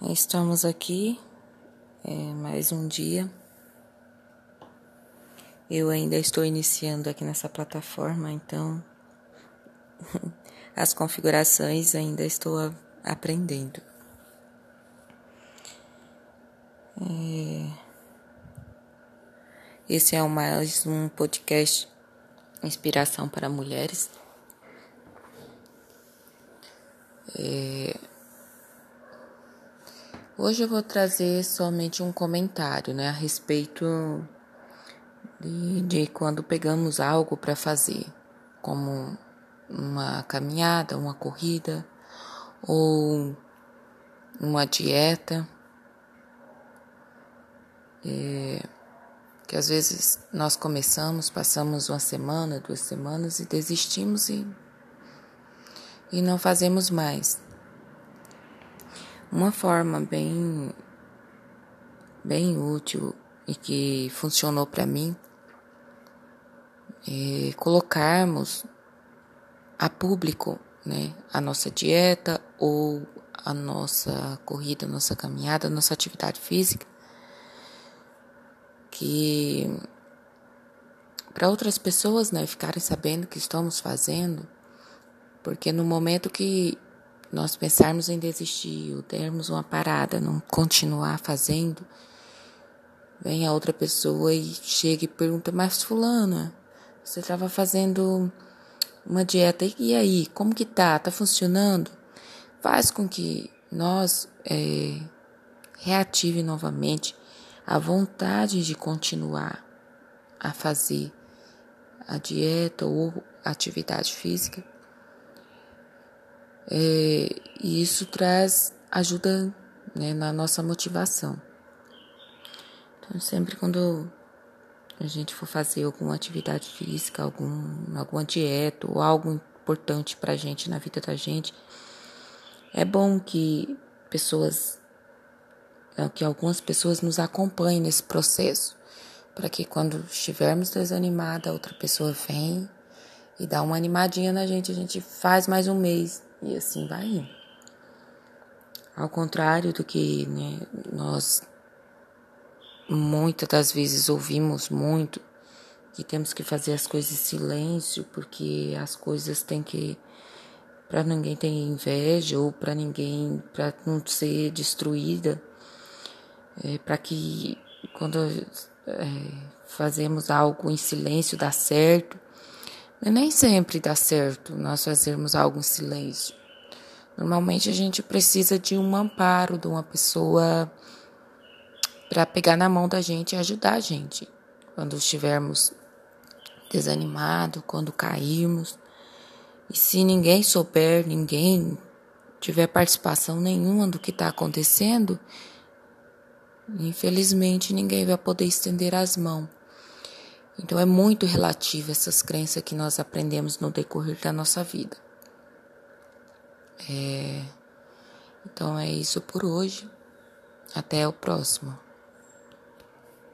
Estamos aqui, é, mais um dia. Eu ainda estou iniciando aqui nessa plataforma, então as configurações ainda estou a, aprendendo. É, esse é mais um podcast Inspiração para Mulheres. É, Hoje eu vou trazer somente um comentário, né, a respeito de, de quando pegamos algo para fazer, como uma caminhada, uma corrida ou uma dieta. É, que às vezes nós começamos, passamos uma semana, duas semanas e desistimos e, e não fazemos mais. Uma forma bem bem útil e que funcionou para mim é colocarmos a público, né, a nossa dieta ou a nossa corrida, a nossa caminhada, a nossa atividade física, que para outras pessoas, né, ficarem sabendo que estamos fazendo, porque no momento que nós pensarmos em desistir ou termos uma parada, não continuar fazendo, vem a outra pessoa e chega e pergunta, mas fulana, você estava fazendo uma dieta, e aí, como que tá? Tá funcionando? Faz com que nós é, reative novamente a vontade de continuar a fazer a dieta ou atividade física é, e isso traz ajuda né, na nossa motivação. Então, sempre quando a gente for fazer alguma atividade física, algum, alguma dieta ou algo importante para a gente na vida da gente, é bom que pessoas, é, que algumas pessoas nos acompanhem nesse processo, para que quando estivermos desanimada, outra pessoa vem e dá uma animadinha na gente, a gente faz mais um mês e assim vai indo. Ao contrário do que né, nós muitas das vezes ouvimos muito, que temos que fazer as coisas em silêncio, porque as coisas têm que para ninguém ter inveja ou para ninguém para não ser destruída, é, para que quando é, fazemos algo em silêncio dá certo. Nem sempre dá certo nós fazermos algo em silêncio. Normalmente a gente precisa de um amparo, de uma pessoa para pegar na mão da gente e ajudar a gente quando estivermos desanimados, quando cairmos. E se ninguém souber, ninguém tiver participação nenhuma do que está acontecendo, infelizmente ninguém vai poder estender as mãos. Então é muito relativo essas crenças que nós aprendemos no decorrer da nossa vida. É... Então é isso por hoje. Até o próximo.